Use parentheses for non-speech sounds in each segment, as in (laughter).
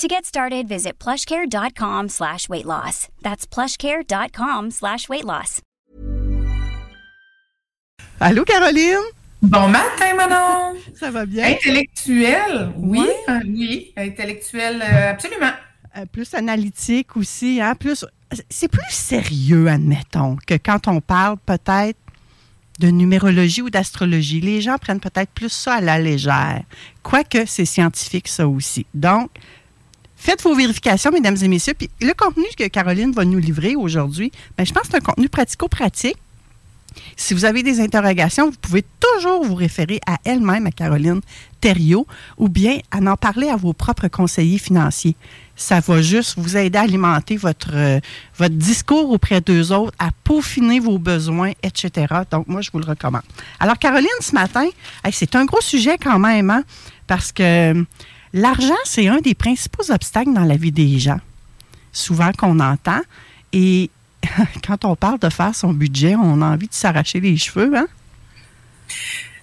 To get started, visit plushcare.com slash weight loss. That's plushcare.com slash weight loss. Allô, Caroline? Bon matin, Manon! Ça va bien? Intellectuel, oui, euh, oui, intellectuel, euh, absolument. Euh, plus analytique aussi, hein? Plus, c'est plus sérieux, admettons, que quand on parle peut-être de numérologie ou d'astrologie. Les gens prennent peut-être plus ça à la légère. Quoique, c'est scientifique, ça aussi. Donc, faites vos vérifications, mesdames et messieurs. Puis le contenu que Caroline va nous livrer aujourd'hui, ben, je pense que c'est un contenu pratico-pratique. Si vous avez des interrogations, vous pouvez toujours vous référer à elle-même, à Caroline Thériault, ou bien à en parler à vos propres conseillers financiers. Ça va juste vous aider à alimenter votre, euh, votre discours auprès d'eux autres, à peaufiner vos besoins, etc. Donc, moi, je vous le recommande. Alors, Caroline, ce matin, c'est un gros sujet quand même, hein, parce que l'argent, c'est un des principaux obstacles dans la vie des gens, souvent qu'on entend. Et (laughs) quand on parle de faire son budget, on a envie de s'arracher les cheveux, hein?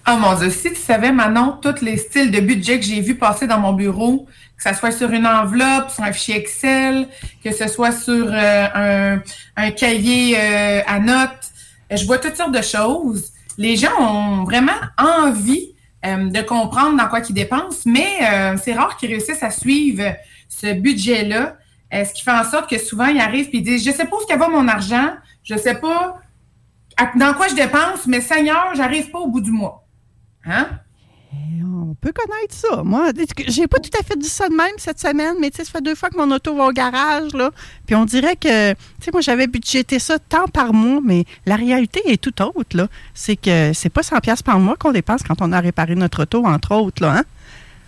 Oh mon Dieu, si tu savais, Manon, tous les styles de budget que j'ai vu passer dans mon bureau, que ce soit sur une enveloppe, sur un fichier Excel, que ce soit sur euh, un, cahier euh, à notes, je vois toutes sortes de choses. Les gens ont vraiment envie euh, de comprendre dans quoi ils dépensent, mais euh, c'est rare qu'ils réussissent à suivre ce budget-là, euh, ce qui fait en sorte que souvent ils arrivent et ils disent, je sais pas où va mon argent, je sais pas dans quoi je dépense, mais Seigneur, j'arrive pas au bout du mois. Hein? Et on peut connaître ça. Moi, j'ai pas tout à fait dit ça de même cette semaine, mais tu sais, ça fait deux fois que mon auto va au garage, là. Puis on dirait que, tu sais, moi, j'avais budgété ça tant par mois, mais la réalité est tout autre, là. C'est que c'est pas 100 pièces par mois qu'on dépense quand on a réparé notre auto, entre autres, là, hein?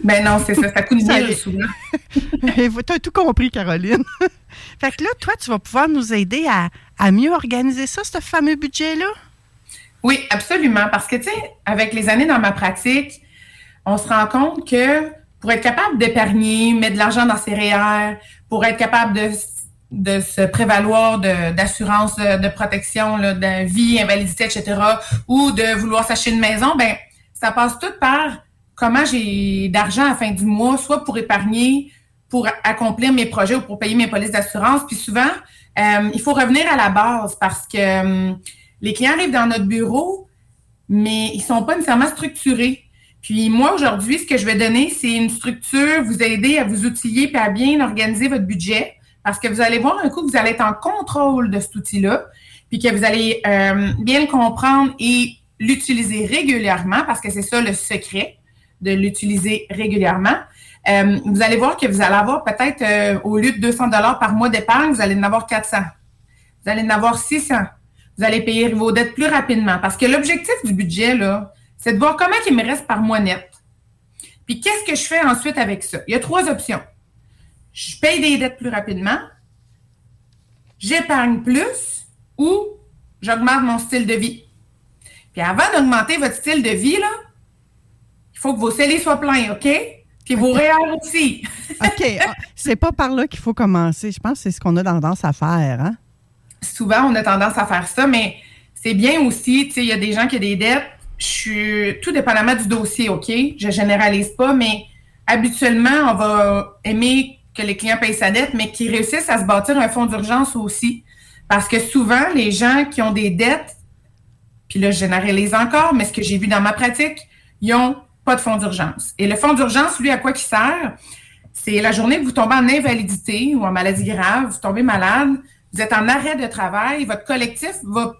Ben non, c'est ça, ça coûte allait. souvent. Tu as tout compris, Caroline. (laughs) fait que là, toi, tu vas pouvoir nous aider à, à mieux organiser ça, ce fameux budget-là? Oui, absolument. Parce que, tu sais, avec les années dans ma pratique, on se rend compte que pour être capable d'épargner, mettre de l'argent dans ses REER, pour être capable de, se prévaloir d'assurance de, protection, de vie, invalidité, etc., ou de vouloir s'acheter une maison, ben ça passe tout par comment j'ai d'argent à la fin du mois, soit pour épargner, pour accomplir mes projets ou pour payer mes polices d'assurance. Puis souvent, euh, il faut revenir à la base parce que euh, les clients arrivent dans notre bureau, mais ils sont pas nécessairement structurés. Puis moi, aujourd'hui, ce que je vais donner, c'est une structure, vous aider à vous outiller et à bien organiser votre budget. Parce que vous allez voir un coup vous allez être en contrôle de cet outil-là, puis que vous allez euh, bien le comprendre et l'utiliser régulièrement, parce que c'est ça le secret, de l'utiliser régulièrement. Euh, vous allez voir que vous allez avoir peut-être, euh, au lieu de 200 dollars par mois d'épargne, vous allez en avoir 400. Vous allez en avoir 600. Vous allez payer vos dettes plus rapidement. Parce que l'objectif du budget, là, c'est de voir comment il me reste par mois net. Puis qu'est-ce que je fais ensuite avec ça? Il y a trois options. Je paye des dettes plus rapidement, j'épargne plus ou j'augmente mon style de vie. Puis avant d'augmenter votre style de vie, là, il faut que vos scellés soient pleins, OK? Puis vos REER aussi. (laughs) OK. ah, c'est pas par là qu'il faut commencer. Je pense que c'est ce qu'on a tendance à faire, hein? souvent, on a tendance à faire ça, mais c'est bien aussi, tu sais, il y a des gens qui ont des dettes. Je suis tout dépendamment du dossier, OK? Je généralise pas, mais habituellement, on va aimer que les clients payent sa dette, mais qu'ils réussissent à se bâtir un fonds d'urgence aussi. Parce que souvent, les gens qui ont des dettes, puis là, je généralise encore, mais ce que j'ai vu dans ma pratique, ils n'ont pas de fonds d'urgence. Et le fonds d'urgence, lui, à quoi il sert? C'est la journée que vous tombez en invalidité ou en maladie grave, vous tombez malade, vous êtes en arrêt de travail, votre collectif va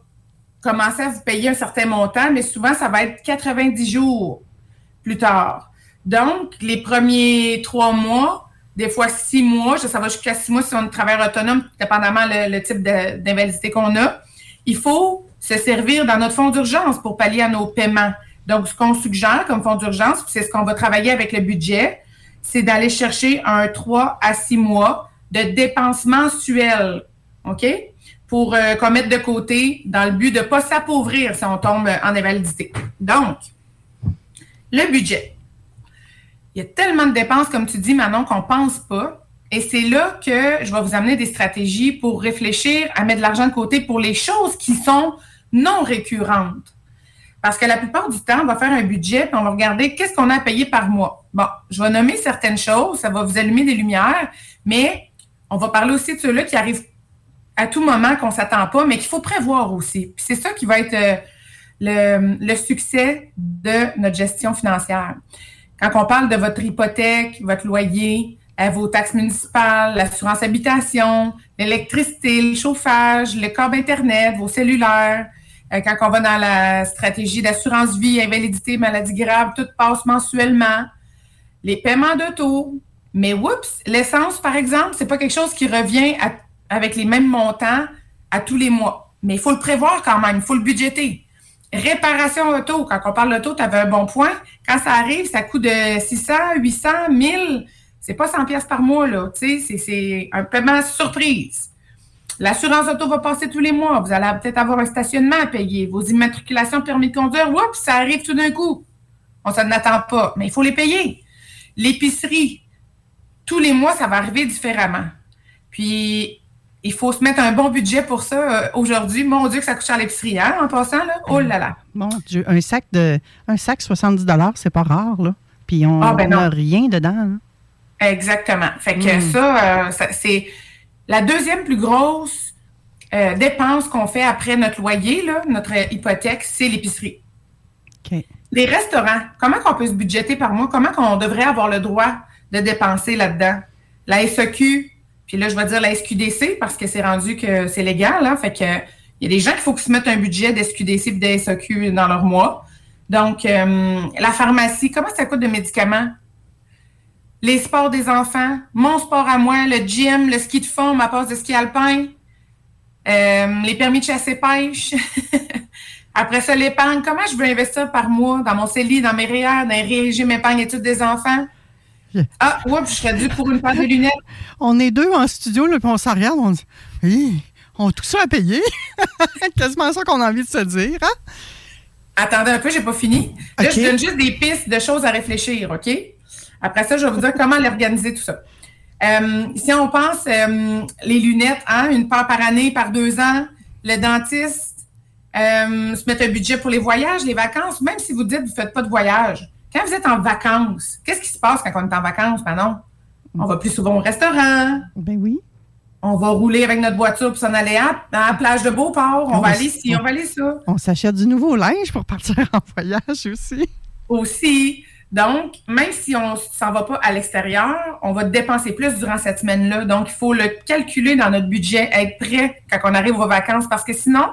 commencer à vous payer un certain montant, mais souvent, ça va être 90 jours plus tard. Donc, les premiers trois mois, des fois six mois, ça va jusqu'à six mois si on travaille autonome, dépendamment le, type d'invalidité qu'on a, il faut se servir dans notre fonds d'urgence pour pallier à nos paiements. Donc, ce qu'on suggère comme fonds d'urgence, c'est ce qu'on va travailler avec le budget, c'est d'aller chercher un 3 à 6 mois de dépenses mensuelles, OK? Pour euh, qu'on mette de côté dans le but de ne pas s'appauvrir si on tombe en invalidité. Donc, le budget. Il y a tellement de dépenses, comme tu dis, Manon, qu'on ne pense pas. Et c'est là que je vais vous amener des stratégies pour réfléchir à mettre de l'argent de côté pour les choses qui sont non récurrentes. Parce que la plupart du temps, on va faire un budget et on va regarder qu'est-ce qu'on a à payer par mois. Bon, je vais nommer certaines choses, ça va vous allumer des lumières, mais on va parler aussi de ceux-là qui arrivent à tout moment qu'on ne s'attend pas, mais qu'il faut prévoir aussi. Puis c'est ça qui va être euh, le, succès de notre gestion financière. Quand on parle de votre hypothèque, votre loyer, euh, vos taxes municipales, l'assurance habitation, l'électricité, le chauffage, le câble Internet, vos cellulaires, euh, quand on va dans la stratégie d'assurance vie, invalidité, maladie grave, tout passe mensuellement. Les paiements d'auto. Mais oups, l'essence, par exemple, c'est pas quelque chose qui revient avec les mêmes montants à tous les mois. Mais il faut le prévoir quand même, il faut le budgéter. Réparation auto, quand on parle d'auto, tu avais un bon point. Quand ça arrive, ça coûte de 600, 800, 1000. C'est pas 100 pièces par mois, là. C'est un paiement surprise. L'assurance auto va passer tous les mois. Vous allez peut-être avoir un stationnement à payer. Vos immatriculations permis de conduire, oups, ça arrive tout d'un coup. On s'en attend pas, mais il faut les payer. L'épicerie, tous les mois, ça va arriver différemment. Puis, il faut se mettre un bon budget pour ça. Euh, aujourd'hui, mon Dieu, que ça coûte cher l'épicerie, hein, en passant, là. Oh là là. Mon Dieu, un sac de un sac 70 c'est pas rare, là. Puis, on n'a ah, rien dedans. Hein. Exactement. Fait que hmm. euh, ça c'est la deuxième plus grosse euh, dépense qu'on fait après notre loyer, notre hypothèque, c'est l'épicerie. Les restaurants, comment qu'on peut se budgéter par mois? Comment qu'on devrait avoir le droit de dépenser là-dedans? La SEQ, puis là, je vais dire la SQDC parce que c'est rendu que c'est légal. Hein? Fait que il y a des gens qu'il faut qu'ils se mettent un budget de SQDC et de SEQ dans leur mois. Donc, euh, la pharmacie, comment ça coûte de médicaments? les sports des enfants, mon sport à moi, le gym, le ski de fond, ma passe de ski alpin, euh, les permis de chasse et pêche. (laughs) Après ça, l'épargne. Comment je veux investir par mois dans mon CELI, dans mes REER, dans les régimes épargne études des enfants? (laughs) Ah, oups, je serais dû pour une paire de lunettes. On est deux en studio, là, puis on s'en regarde, on dit Oui, on a tout ça à payer. (laughs) Quasiment ça qu'on a envie de se dire. Hein? Attendez un peu, j'ai pas fini. Là, je donne juste des pistes de choses à réfléchir, OK? Après ça, je vais vous dire comment l'organiser tout ça. Euh, si on pense euh, les lunettes, hein, une paire par année, par deux ans, le dentiste, euh, se mettre un budget pour les voyages, les vacances, même si vous dites que vous ne faites pas de voyage. Quand vous êtes en vacances, qu'est-ce qui se passe quand on est en vacances, Manon? On va plus souvent au restaurant. Ben oui. On va rouler avec notre voiture pour s'en aller à, la plage de Beauport. On, va aller ici, on, va aller ça. On s'achète du nouveau linge pour partir (laughs) en voyage aussi. Aussi. Donc, même si on ne s'en va pas à l'extérieur, on va dépenser plus durant cette semaine-là. Donc, il faut le calculer dans notre budget, être prêt quand on arrive aux vacances, parce que sinon,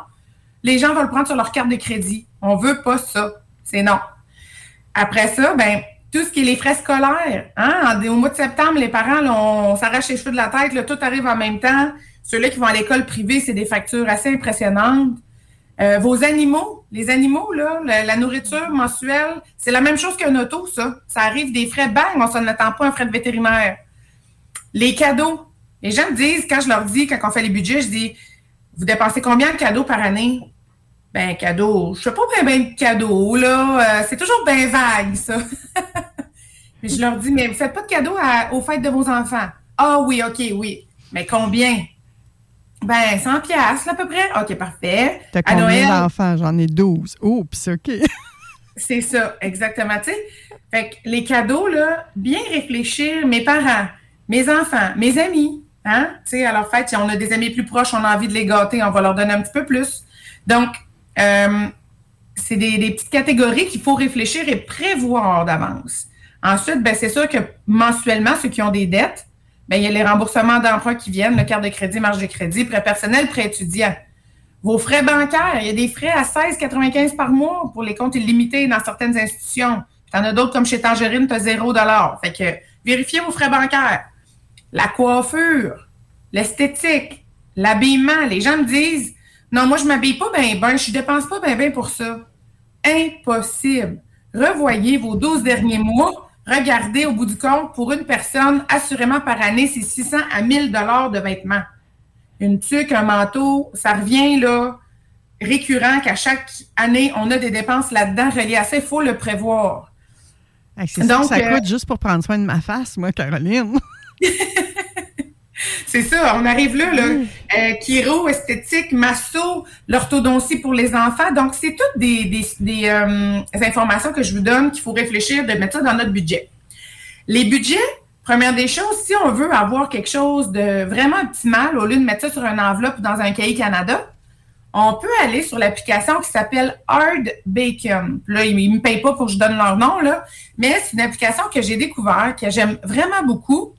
les gens vont le prendre sur leur carte de crédit. On veut pas ça. C'est non. Après ça, ben tout ce qui est les frais scolaires. Hein? Au mois de septembre, les parents, on, s'arrache les cheveux de la tête, tout arrive en même temps. Ceux-là qui vont à l'école privée, c'est des factures assez impressionnantes. Euh, vos animaux, les animaux, là, la, nourriture mensuelle, c'est la même chose qu'un auto, ça. Ça arrive des frais, bang, on s'en attend pas un frais de vétérinaire. Les cadeaux. Les gens me disent, quand je leur dis, quand on fait les budgets, je dis, vous dépensez combien de cadeaux par année? Ben, cadeaux, je sais pas bien, de cadeaux, là. Euh, c'est toujours bien vague, ça. (laughs) Mais je leur dis, mais vous faites pas de cadeaux aux fêtes de vos enfants? Ah oui, OK, oui. Mais combien? Ben, 100 pièces à peu près. OK, parfait. T'as combien d'enfants? J'en ai 12. Oups, OK. (laughs) c'est ça, exactement. Tu sais, fait que les cadeaux, là, bien réfléchir, mes parents, mes enfants, mes amis, hein? Tu sais, à leur fête, si on a des amis plus proches, on a envie de les gâter, on va leur donner un petit peu plus. Donc, euh, c'est des, petites catégories qu'il faut réfléchir et prévoir d'avance. Ensuite, ben, c'est sûr que mensuellement, ceux qui ont des dettes, ben, il y a les remboursements d'emprunt qui viennent, le carte de crédit, marge de crédit, prêt personnel, prêt étudiant. Vos frais bancaires, il y a des frais à 16,95 par mois pour les comptes illimités dans certaines institutions. Tu en as d'autres comme chez Tangerine, tu as 0 Fait que vérifiez vos frais bancaires. La coiffure, l'esthétique, l'habillement. Les gens me disent Non, moi, je m'habille pas bien, ben, je dépense pas bien, ben pour ça. Impossible. Revoyez vos 12 derniers mois. Regardez au bout du compte, pour une personne, assurément par année, c'est 600 à 1000 dollars de vêtements. Une tuque, un manteau, ça revient là récurrent qu'à chaque année, on a des dépenses là-dedans reliées à ça. Il faut le prévoir. Ça euh, coûte juste pour prendre soin de ma face, moi, Caroline. (laughs) C'est ça, on arrive là, là. Euh, chiro, esthétique, masso, l'orthodontie pour les enfants. Donc, c'est toutes des, euh, informations que je vous donne qu'il faut réfléchir de mettre ça dans notre budget. Les budgets, première des choses, si on veut avoir quelque chose de vraiment optimal, au lieu de mettre ça sur une enveloppe ou dans un cahier Canada, on peut aller sur l'application qui s'appelle Hard Bacon. Là, ils ne me payent pas pour que je donne leur nom, là, mais c'est une application que j'ai découvert, que j'aime vraiment beaucoup.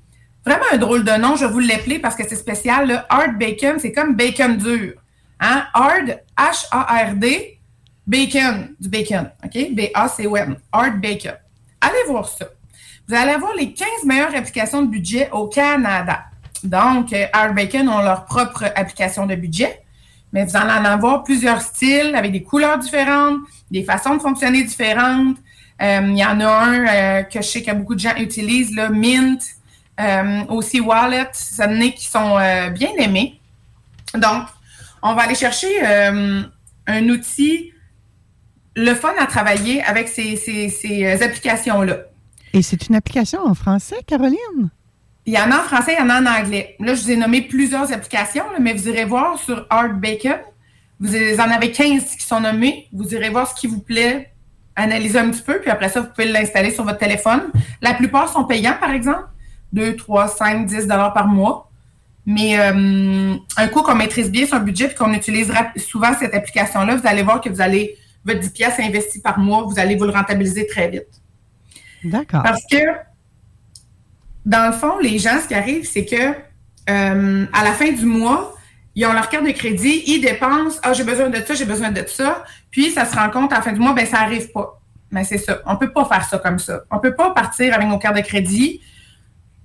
Vraiment un drôle de nom, je vais vous l'appeler parce que c'est spécial. Hard Bacon, c'est comme bacon dur. Hein? Hard, H-A-R-D, bacon, du bacon. OK? B-A-C-O-N. Hard Bacon. Allez voir ça. Vous allez avoir les 15 meilleures applications de budget au Canada. Donc, euh, Hard Bacon ont leur propre application de budget, mais vous allez en avoir plusieurs styles avec des couleurs différentes, des façons de fonctionner différentes. Euh, il y en a un euh, que je sais que beaucoup de gens utilisent, là, Mint, aussi Wallet, ça donné qui sont euh, bien aimés. Donc, on va aller chercher euh, un outil, le fun à travailler avec ces, applications-là. Et c'est une application en français, Caroline? Il y en a en français, il y en a en anglais. Là, je vous ai nommé plusieurs applications, mais vous irez voir sur Art Bacon. Vous en avez 15 qui sont nommés. Vous irez voir ce qui vous plaît, analyser un petit peu, puis après ça, vous pouvez l'installer sur votre téléphone. La plupart sont payants, par exemple. 2, 3, 5, 10 dollars par mois. Mais euh, un coup qu'on maîtrise bien son budget et qu'on utilise souvent cette application-là, vous allez voir que vous allez, votre 10 pièces investi par mois, vous allez vous le rentabiliser très vite. D'accord. Parce que, dans le fond, les gens, ce qui arrive, c'est que euh, à la fin du mois, ils ont leur carte de crédit, ils dépensent, ah, j'ai besoin de ça, j'ai besoin de ça. Puis, ça se rend compte à la fin du mois, ben ça n'arrive pas. Mais c'est ça. On ne peut pas faire ça comme ça. On ne peut pas partir avec nos cartes de crédit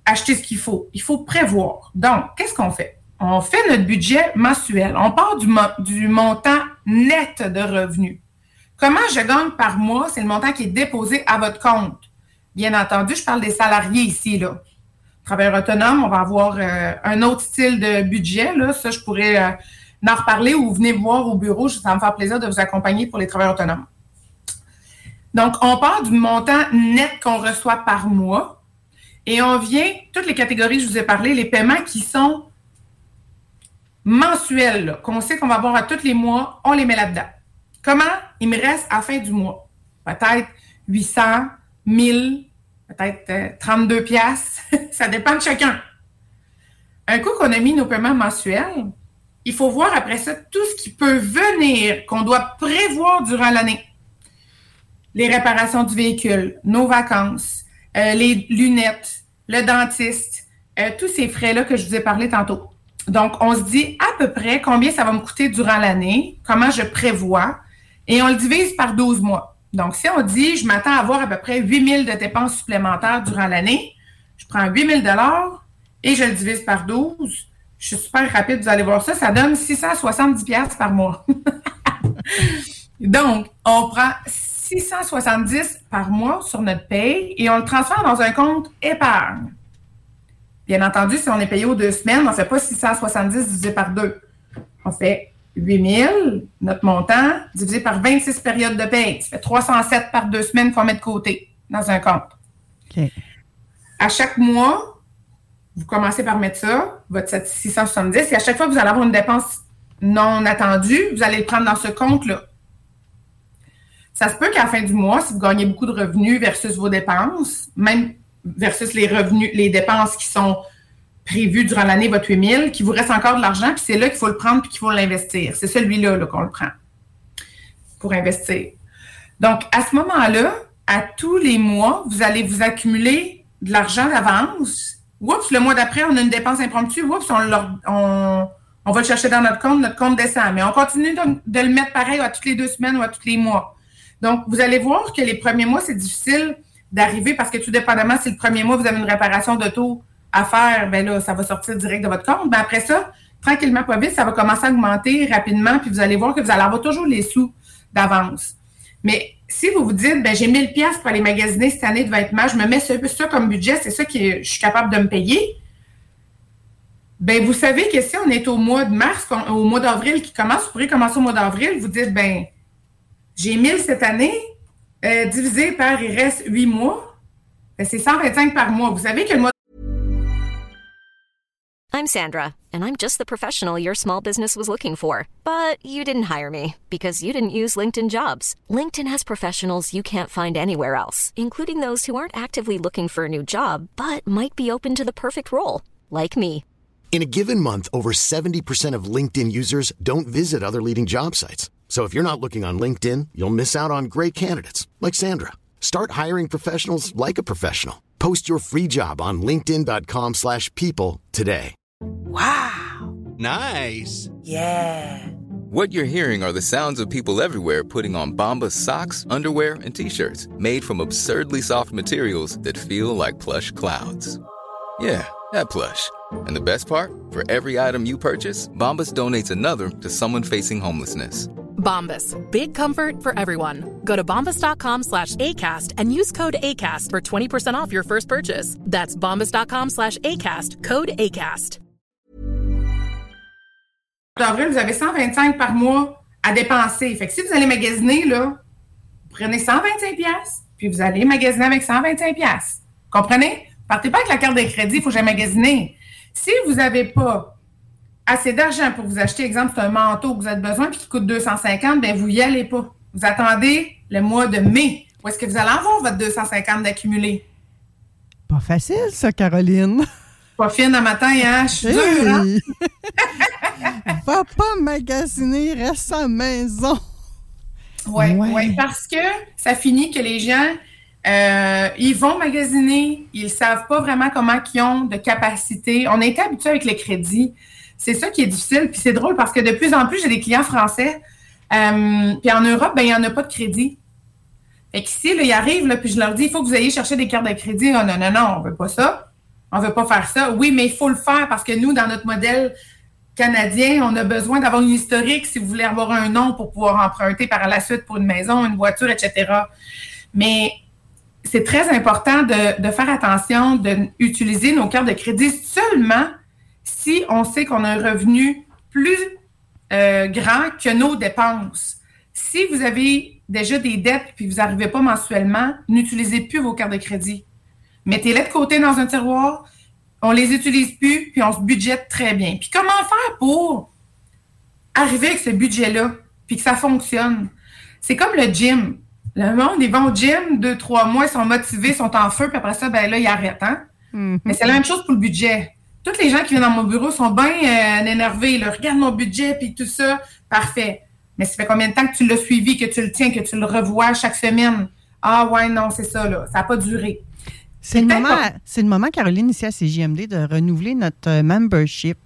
acheter ce qu'il faut. Il faut prévoir. Donc, qu'est-ce qu'on fait? On fait notre budget mensuel. On part du, montant net de revenus. Comment je gagne par mois? C'est le montant qui est déposé à votre compte. Bien entendu, je parle des salariés ici. Là. Travailleurs autonomes, on va avoir euh, un autre style de budget. Ça, je pourrais euh, en reparler ou venez voir au bureau. Ça va me faire plaisir de vous accompagner pour les travailleurs autonomes. Donc, on part du montant net qu'on reçoit par mois et on vient, toutes les catégories, je vous ai parlé, les paiements qui sont mensuels, qu'on sait qu'on va avoir à tous les mois, on les met là-dedans. Comment? Il me reste à la fin du mois. Peut-être 800, 1000, peut-être 32 euh, piastres. (laughs) Ça dépend de chacun. Un coup qu'on a mis nos paiements mensuels, il faut voir après ça tout ce qui peut venir, qu'on doit prévoir durant l'année. Les réparations du véhicule, nos vacances, euh, les lunettes, le dentiste, euh, tous ces frais-là que je vous ai parlé tantôt. Donc, on se dit à peu près combien ça va me coûter durant l'année, comment je prévois, et on le divise par 12 mois. Donc, si on dit, je m'attends à avoir à peu près 8 000 de dépenses supplémentaires durant l'année, je prends 8 000 et je le divise par 12. Je suis super rapide, vous allez voir ça, ça donne 670 par mois. (laughs) Donc, on prend 670 par mois sur notre paye et on le transfère dans un compte épargne. Bien entendu, si on est payé aux deux semaines, on ne fait pas 670 divisé par deux. On fait 8000, notre montant, divisé par 26 périodes de paye. Ça fait 307 par deux semaines qu'on met de côté dans un compte. À chaque mois, vous commencez par mettre ça, votre 670, et à chaque fois que vous allez avoir une dépense non attendue, vous allez le prendre dans ce compte-là. Ça se peut qu'à la fin du mois, si vous gagnez beaucoup de revenus versus vos dépenses, même versus les revenus, les dépenses qui sont prévues durant l'année, votre 8000, qu'il vous reste encore de l'argent, puis c'est là qu'il faut le prendre puis qu'il faut l'investir. C'est celui-là -là, qu'on le prend pour investir. Donc, à ce moment-là, à tous les mois, vous allez vous accumuler de l'argent d'avance. Oups, le mois d'après, on a une dépense impromptue. Oups, on, On va le chercher dans notre compte, notre compte descend. Mais on continue de, le mettre pareil à toutes les deux semaines ou à tous les mois. Donc, vous allez voir que les premiers mois, c'est difficile d'arriver parce que tout dépendamment, si le premier mois, vous avez une réparation d'auto à faire, ben là, ça va sortir direct de votre compte. Ben après ça, tranquillement, pas vite, ça va commencer à augmenter rapidement, puis vous allez voir que vous allez avoir toujours les sous d'avance. Mais si vous vous dites, ben, j'ai 1000 pièces pour aller magasiner cette année de vêtements, je me mets ça, comme budget, c'est ça que je suis capable de me payer. Ben, vous savez que si on est au mois de mars, au mois d'avril qui commence, vous pourrez commencer au mois d'avril, vous dites, ben, j'ai 1000 cette année, euh, divisé par, il reste 8 mois, ben, c'est 125 par mois. Vous savez que le mois I'm Sandra, and I'm just the professional your small business was looking for. But you didn't hire me because you didn't use LinkedIn jobs. LinkedIn has professionals you can't find anywhere else, including those who aren't actively looking for a new job, but might be open to the perfect role, like me. In a given month, over 70% of LinkedIn users don't visit other leading job sites. So if you're not looking on LinkedIn, you'll miss out on great candidates like Sandra. Start hiring professionals like a professional. Post your free job on linkedin.com/people today. Wow. Nice. Yeah. What you're hearing are the sounds of people everywhere putting on Bombas socks, underwear, and t-shirts made from absurdly soft materials that feel like plush clouds. Yeah, that plush. And the best part, for every item you purchase, Bombas donates another to someone facing homelessness. Bombas, big comfort for everyone. Go to bombas.com slash ACAST and use code ACAST for 20% off your first purchase. That's bombas.com slash ACAST, code ACAST. D'avril, vous avez 125 par mois à dépenser. Fait que si vous allez magasiner, là, prenez 125 pièces, puis vous allez magasiner avec 125 pièces. Comprenez? Partez pas avec la carte de crédit, il faut jamais magasiner. Si vous n'avez pas assez d'argent pour vous acheter, exemple, c'est un manteau que vous avez besoin et qui coûte 250, bien, vous n'y allez pas. Vous attendez le mois de mai. Où est-ce que vous allez avoir votre 250 d'accumulé? Pas facile, ça, Caroline. Pas fine à matin, hein? Je suis dure, hein? (laughs) Va pas magasiner, reste à la maison. Oui, ouais. ouais. parce que ça finit que les gens, euh, ils vont magasiner, ils savent pas vraiment comment ils ont de capacité. On a été habitué avec les crédits. C'est ça qui est difficile. Puis c'est drôle parce que de plus en plus, j'ai des clients français. Euh, puis en Europe, ben, il n'y en a pas de crédit. Fait qu'ici, là, ils arrivent, là, puis je leur dis, il faut que vous ayez cherché des cartes de crédit. Oh, non, non, non, on veut pas ça. On veut pas faire ça. Oui, mais il faut le faire parce que nous, dans notre modèle canadien, on a besoin d'avoir une historique si vous voulez avoir un nom pour pouvoir emprunter par la suite pour une maison, une voiture, etc. Mais c'est très important de, de faire attention d'utiliser nos cartes de crédit seulement si on sait qu'on a un revenu plus euh, grand que nos dépenses. Si vous avez déjà des dettes puis vous n'arrivez pas mensuellement, n'utilisez plus vos cartes de crédit. Mettez-les de côté dans un tiroir, on les utilise plus, puis on se budgète très bien. Puis comment faire pour arriver avec ce budget-là, puis que ça fonctionne? C'est comme le gym. Le monde, ils vont au gym deux, trois mois, ils sont motivés, ils sont en feu, puis après ça, ben là, ils arrêtent. Hein? Mm-hmm. Mais c'est la même chose pour le budget. Toutes les gens qui viennent dans mon bureau sont bien euh, énervés. Là. Regarde mon budget, puis tout ça. Parfait. Mais ça fait combien de temps que tu l'as suivi, que tu le tiens, que tu le revois chaque semaine? Ah ouais, non, c'est ça, là. Ça n'a pas duré. C'est le, moment, c'est le moment, Caroline, ici à CJMD, de renouveler notre euh, membership.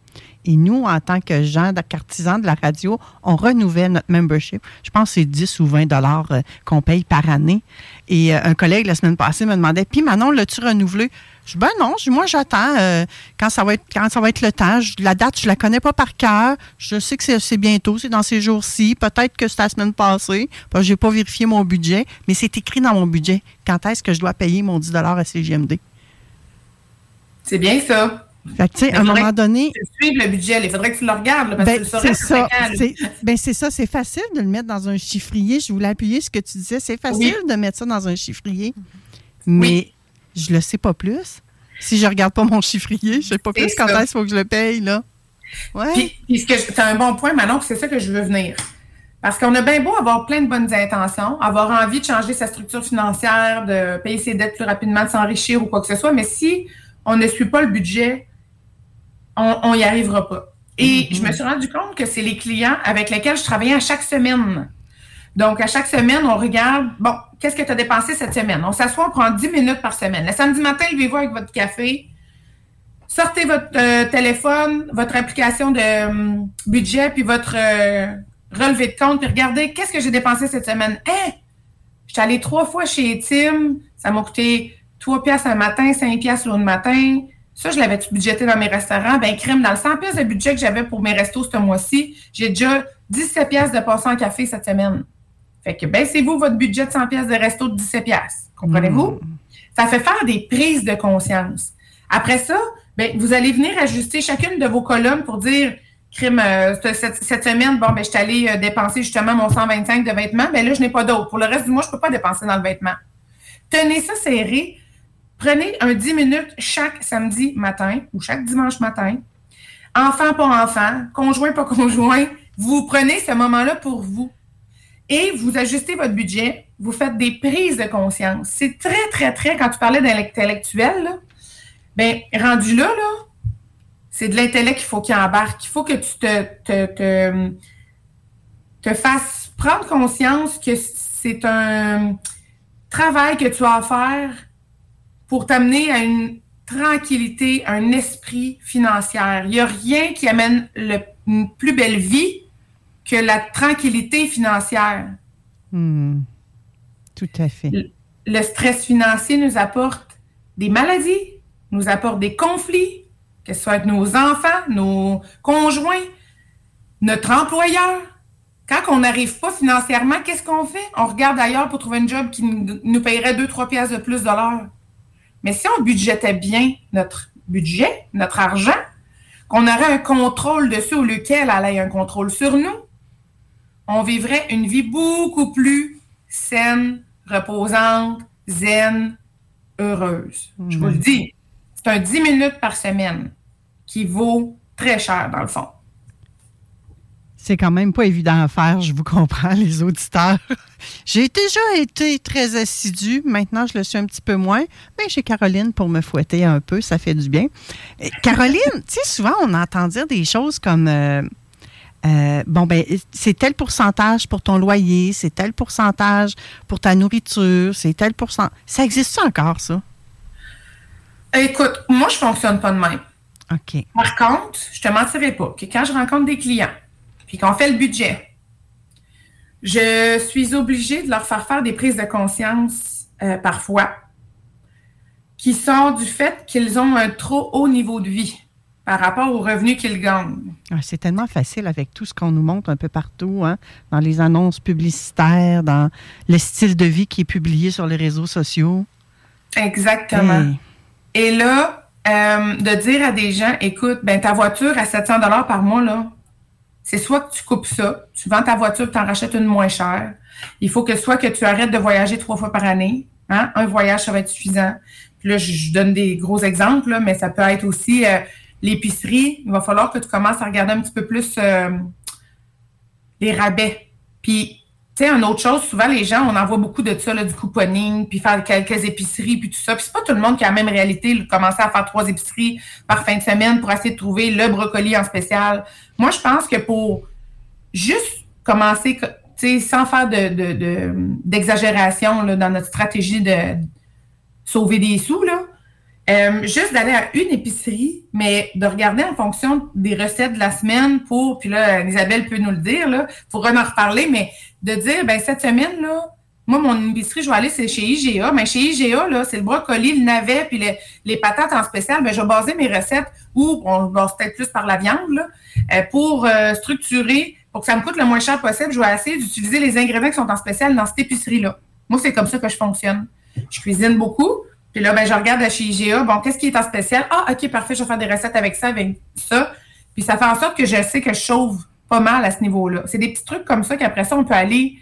Et nous, en tant que gens d'artisans de la radio, on renouvelle notre membership. Je pense que c'est 10 ou 20 dollars euh, qu'on paye par année. Et un collègue, la semaine passée, me demandait, puis Manon, l'as-tu renouvelé? Je dis, ben non, moi j'attends euh, quand, ça va être, quand ça va être le temps. la date, je la connais pas par cœur. Je sais que c'est bientôt, c'est dans ces jours-ci. Peut-être que c'est la semaine passée. Je n'ai pas vérifié mon budget, mais c'est écrit dans mon budget. Quand est-ce que je dois payer mon 10 à CGMD? C'est bien ça. Fait tu sais, à un moment donné. Tu le budget, il faudrait que tu le regardes, parce ben, que c'est ça. Ben, c'est ça, c'est facile de le mettre dans un chiffrier. Je voulais appuyer ce que tu disais. C'est facile de mettre ça dans un chiffrier. Mais je le sais pas plus. Si je regarde pas mon chiffrier, je sais pas plus quand est-ce qu'il faut que je le paye, là. Ouais. Puis, c'est un bon point, Manon, c'est ça que je veux venir. Parce qu'on a bien beau avoir plein de bonnes intentions, avoir envie de changer sa structure financière, de payer ses dettes plus rapidement, de s'enrichir ou quoi que ce soit, mais si on ne suit pas le budget, on n'y arrivera pas. Et mm-hmm. je me suis rendu compte que c'est les clients avec lesquels je travaillais à chaque semaine. Donc, à chaque semaine, on regarde, bon, qu'est-ce que tu as dépensé cette semaine? On s'assoit, on prend 10 minutes par semaine. Le samedi matin, levez-vous avec votre café. sortez votre euh, téléphone, votre application de euh, budget, puis votre euh, relevé de compte, puis regardez qu'est-ce que j'ai dépensé cette semaine? Hein? Je suis allée trois fois chez Tim, ça m'a coûté 3 piastres un matin, 5 piastres l'autre matin. Ça, je l'avais budgété dans mes restaurants? Ben, crème, dans le 100 pièces de budget que j'avais pour mes restos ce mois-ci, j'ai déjà 17 piastres de passant en café cette semaine. Fait que baissez-vous votre budget de 100 pièces de resto de 17 piastres. Comprenez-vous? Ça fait faire des prises de conscience. Après ça, ben, vous allez venir ajuster chacune de vos colonnes pour dire, crime, euh, cette, cette, semaine, bon, ben, je suis allée euh, dépenser justement mon 125 de vêtements, mais là, je n'ai pas d'autre. Pour le reste du mois, je ne peux pas dépenser dans le vêtement. Tenez ça serré. Prenez un 10 minutes chaque samedi matin ou chaque dimanche matin. Enfant pas enfant, conjoint pas conjoint. Vous prenez ce moment-là pour vous. Et vous ajustez votre budget. Vous faites des prises de conscience. C'est très, très, très, quand tu parlais d'intellectuel, ben, rendu là, là, c'est de l'intellect qu'il faut qu'il embarque. Il faut que tu te, te, te, te fasses prendre conscience que c'est un travail que tu as à faire pour t'amener à une tranquillité, un esprit financier. Il n'y a rien qui amène le, une plus belle vie que la tranquillité financière. Hmm. Tout à fait. Le, le stress financier nous apporte des maladies, nous apporte des conflits, que ce soit avec nos enfants, nos conjoints, notre employeur. Quand on n'arrive pas financièrement, qu'est-ce qu'on fait? On regarde ailleurs pour trouver un job qui nous payerait 2-3 piastres de plus de l'heure. Mais si on budgétait bien notre budget, notre argent, qu'on aurait un contrôle dessus au lequel elle ait un contrôle sur nous, on vivrait une vie beaucoup plus saine, reposante, zen, heureuse. Je vous le dis, c'est un 10 minutes par semaine qui vaut très cher dans le fond. C'est quand même pas évident à faire, je vous comprends, les auditeurs. (laughs) J'ai déjà été très assidue, maintenant je le suis un petit peu moins, mais chez Caroline pour me fouetter un peu, ça fait du bien. Caroline, (laughs) tu sais, souvent on entend dire des choses comme euh, euh, bon, ben, c'est tel pourcentage pour ton loyer, c'est tel pourcentage pour ta nourriture, c'est tel pourcentage. Ça existe encore, ça? Écoute, moi, je fonctionne pas de même. OK. Par contre, je te mentirai pas que quand je rencontre des clients, puis qu'on fait le budget, je suis obligée de leur faire faire des prises de conscience euh, parfois qui sont du fait qu'ils ont un trop haut niveau de vie par rapport aux revenus qu'ils gagnent. Ah, c'est tellement facile avec tout ce qu'on nous montre un peu partout, hein, dans les annonces publicitaires, dans le style de vie qui est publié sur les réseaux sociaux. Exactement. Hey. Et là, euh, de dire à des gens, écoute, ben ta voiture à 700 dollars par mois là, c'est soit que tu coupes ça, tu vends ta voiture, tu en rachètes une moins chère. Il faut que soit que tu arrêtes de voyager trois fois par année. Hein? Un voyage, ça va être suffisant. Puis là, je, donne des gros exemples, là, mais ça peut être aussi euh, l'épicerie. Il va falloir que tu commences à regarder un petit peu plus euh, les rabais. Puis tu sais, une autre chose, souvent, les gens, on en voit beaucoup de ça, là, du couponing, puis faire quelques épiceries, puis tout ça. Puis c'est pas tout le monde qui a la même réalité, commencer à faire trois épiceries par fin de semaine pour essayer de trouver le brocoli en spécial. Moi, je pense que pour juste commencer, tu sais, sans faire de, de, de, d'exagération là, dans notre stratégie de sauver des sous, là, euh, juste d'aller à une épicerie, mais de regarder en fonction des recettes de la semaine pour, puis là, Isabelle peut nous le dire, là, pour en reparler, mais de dire, ben cette semaine, là, moi, mon épicerie, je vais aller, c'est chez IGA. Mais chez IGA, là, c'est le brocoli, le navet, puis les, les patates en spécial. Ben, je vais baser mes recettes, ou on base peut-être plus par la viande, là, euh, pour euh, structurer, pour que ça me coûte le moins cher possible. Je vais essayer d'utiliser les ingrédients qui sont en spécial dans cette épicerie-là. Moi, c'est comme ça que je fonctionne. Je cuisine beaucoup. Puis là, ben, je regarde chez IGA. Bon, qu'est-ce qui est en spécial? Ah, OK, parfait, je vais faire des recettes avec ça, avec ça. Puis ça fait en sorte que je sais que je chauffe pas mal à ce niveau-là. C'est des petits trucs comme ça qu'après ça, on peut aller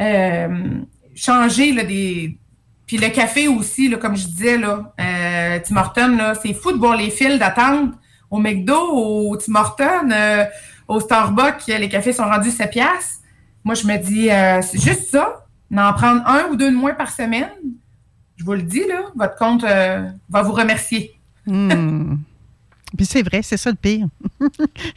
euh, changer là, des. Puis le café aussi, là, comme je disais, là, euh, Tim Hortons, là, c'est fou de voir les files d'attente au McDo, au Tim Hortons, euh, au Starbucks, les cafés sont rendus 7 piastres. Moi, je me dis, euh, c'est juste ça, d'en prendre un ou deux de moins par semaine. Je vous le dis, là, votre compte euh, va vous remercier. mmh. (laughs) Puis c'est vrai, c'est ça le pire. (laughs)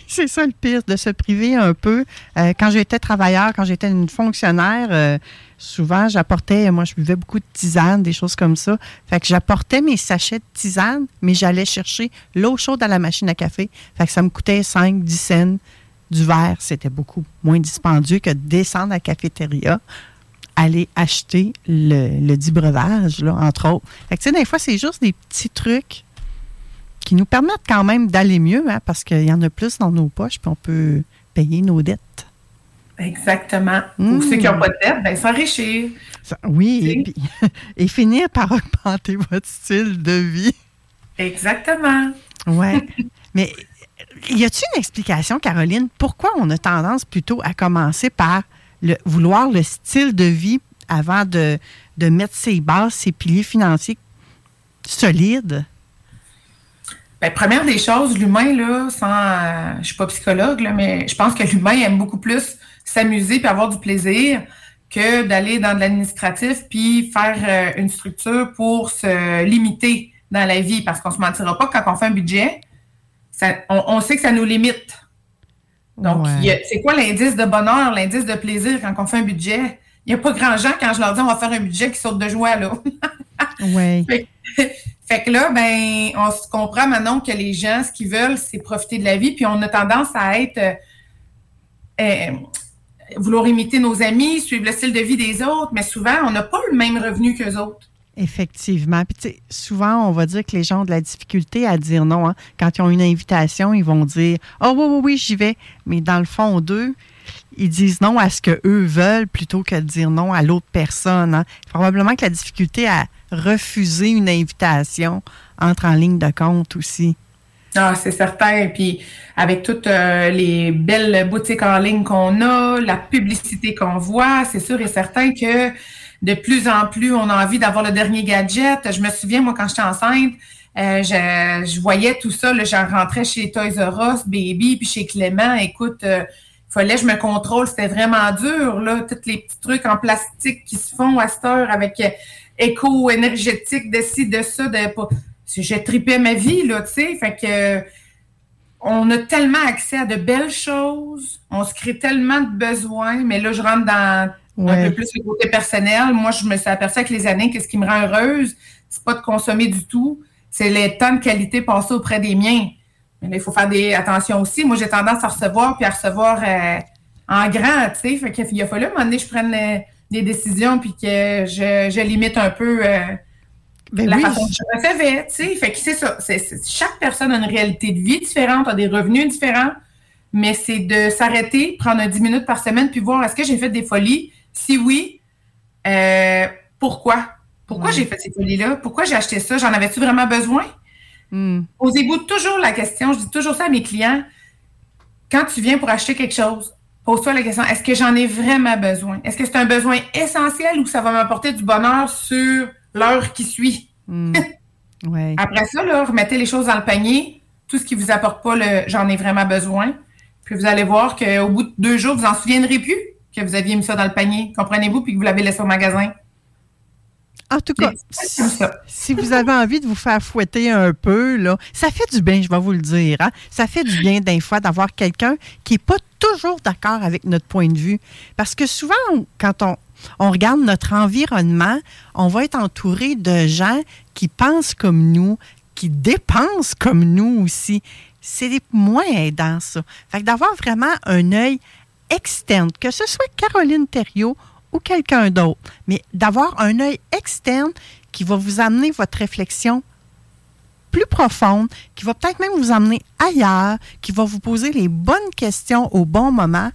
c'est ça le pire, de se priver un peu. Euh, quand j'étais travailleur, quand j'étais une fonctionnaire, euh, souvent j'apportais, moi je buvais beaucoup de tisane, des choses comme ça. Fait que j'apportais mes sachets de tisane, mais j'allais chercher l'eau chaude à la machine à café. Fait que ça me coûtait 5, 10 cents du verre. C'était beaucoup moins dispendieux que de descendre à la cafétéria aller acheter le, le dit breuvage, là, entre autres. Fait que, tu sais, des fois, c'est juste des petits trucs qui nous permettent quand même d'aller mieux, hein, parce qu'il y en a plus dans nos poches, puis on peut payer nos dettes. Exactement. Ou ceux qui n'ont pas de dette, ben, s'enrichir. oui, et, puis, (laughs) et, finir par augmenter (laughs) votre style de vie. Exactement. Oui. (laughs) Mais y a-t-il une explication, Caroline, pourquoi on a tendance plutôt à commencer par le, vouloir le style de vie avant de, de mettre ses bases, ses piliers financiers solides? Bien, première des choses, l'humain, là, sans. Je suis pas psychologue, là, mais je pense que l'humain aime beaucoup plus s'amuser et avoir du plaisir que d'aller dans de l'administratif puis faire euh, une structure pour se limiter dans la vie. Parce qu'on se mentira pas quand on fait un budget, on, sait que ça nous limite. Donc, c'est quoi l'indice de bonheur, l'indice de plaisir quand on fait un budget? Il n'y a pas grand gens quand je leur dis on va faire un budget qui saute de joie, là. (laughs) oui. (laughs) Fait, que là, ben, on se comprend maintenant que les gens, ce qu'ils veulent, c'est profiter de la vie, puis on a tendance à être euh, euh, vouloir imiter nos amis, suivre le style de vie des autres, mais souvent, on n'a pas le même revenu qu'eux autres. Effectivement. Puis, souvent, on va dire que les gens ont de la difficulté à dire non. Hein. Quand ils ont une invitation, ils vont dire Oh, oui, oui, oui, j'y vais. Mais dans le fond d'eux, ils disent non à ce qu'eux veulent plutôt que de dire non à l'autre personne. Hein. Probablement que la difficulté à refuser une invitation entre en ligne de compte aussi. Ah, c'est certain. Puis avec toutes euh, les belles boutiques en ligne qu'on a, la publicité qu'on voit, c'est sûr et certain que de plus en plus, on a envie d'avoir le dernier gadget. Je me souviens, moi, quand j'étais enceinte, euh, je, voyais tout ça. Là, je rentrais chez Toys R Us, Baby, puis chez Clément. Écoute, il euh, fallait que je me contrôle. C'était vraiment dur, là. Tous les petits trucs en plastique qui se font à cette heure avec euh, éco-énergétique de ci, de ça. De, j'ai tripé ma vie, là, tu sais. Fait que on a tellement accès à de belles choses, on se crée tellement de besoins, mais là, je rentre dans un peu plus le côté personnel. Moi, je me suis aperçue avec les années que ce qui me rend heureuse, c'est pas de consommer du tout, c'est les temps de qualité passés auprès des miens. Mais là, il faut faire des attention aussi. Moi, j'ai tendance à recevoir puis à recevoir euh, en grand, tu sais. Fait qu'il a fallu à un moment donné que je prenne euh, des décisions puis que je, limite un peu euh, ben la façon dont je recevais, tu sais. Fait que c'est ça. chaque personne a une réalité de vie différente, a des revenus différents, mais c'est de s'arrêter, prendre 10 minutes par semaine puis voir est-ce que j'ai fait des folies? Si oui, euh, pourquoi? Pourquoi j'ai fait ces folies-là? Pourquoi j'ai acheté ça? J'en avais-tu vraiment besoin? Hmm. Posez-vous toujours la question, je dis toujours ça à mes clients. Quand tu viens pour acheter quelque chose, pose-toi la question, est-ce que j'en ai vraiment besoin? Est-ce que c'est un besoin essentiel ou ça va m'apporter du bonheur sur l'heure qui suit? Hmm. (laughs) Après ça, là, remettez les choses dans le panier. Tout ce qui ne vous apporte pas le j'en ai vraiment besoin. Puis vous allez voir qu'au bout de deux jours, vous n'en souviendrez plus que vous aviez mis ça dans le panier, comprenez-vous, puis que vous l'avez laissé au magasin? En tout cas, si, vous avez envie de vous faire fouetter un peu, là, ça fait du bien, je vais vous le dire. Hein? Ça fait du bien d'un fois d'avoir quelqu'un qui n'est pas toujours d'accord avec notre point de vue. Parce que souvent, quand on, on regarde notre environnement, on va être entouré de gens qui pensent comme nous, qui dépensent comme nous aussi. C'est moins aidant, ça. Fait que d'avoir vraiment un œil externe, que ce soit Caroline Thériault ou quelqu'un d'autre, mais d'avoir un œil externe qui va vous amener votre réflexion plus profonde, qui va peut-être même vous amener ailleurs, qui va vous poser les bonnes questions au bon moment,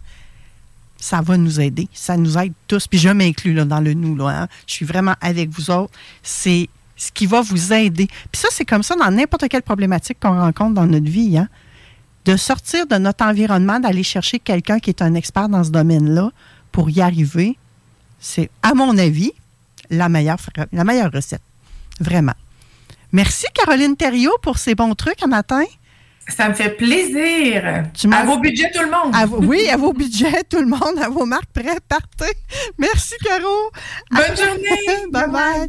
ça va nous aider. Ça nous aide tous. Puis je m'inclus dans le nous. Hein. Je suis vraiment avec vous autres. C'est ce qui va vous aider. Puis ça, c'est comme ça dans n'importe quelle problématique qu'on rencontre dans notre vie. Hein de sortir de notre environnement, d'aller chercher quelqu'un qui est un expert dans ce domaine-là pour y arriver, c'est, à mon avis, la meilleure, la meilleure recette. Vraiment. Merci, Caroline Thériault, pour ces bons trucs un matin. Ça me fait plaisir. à vos budgets, tout le monde. oui, à vos budgets, tout le monde, à vos marques prêtes, partez. Merci, Caro. Bonne journée. (laughs) bye. bye.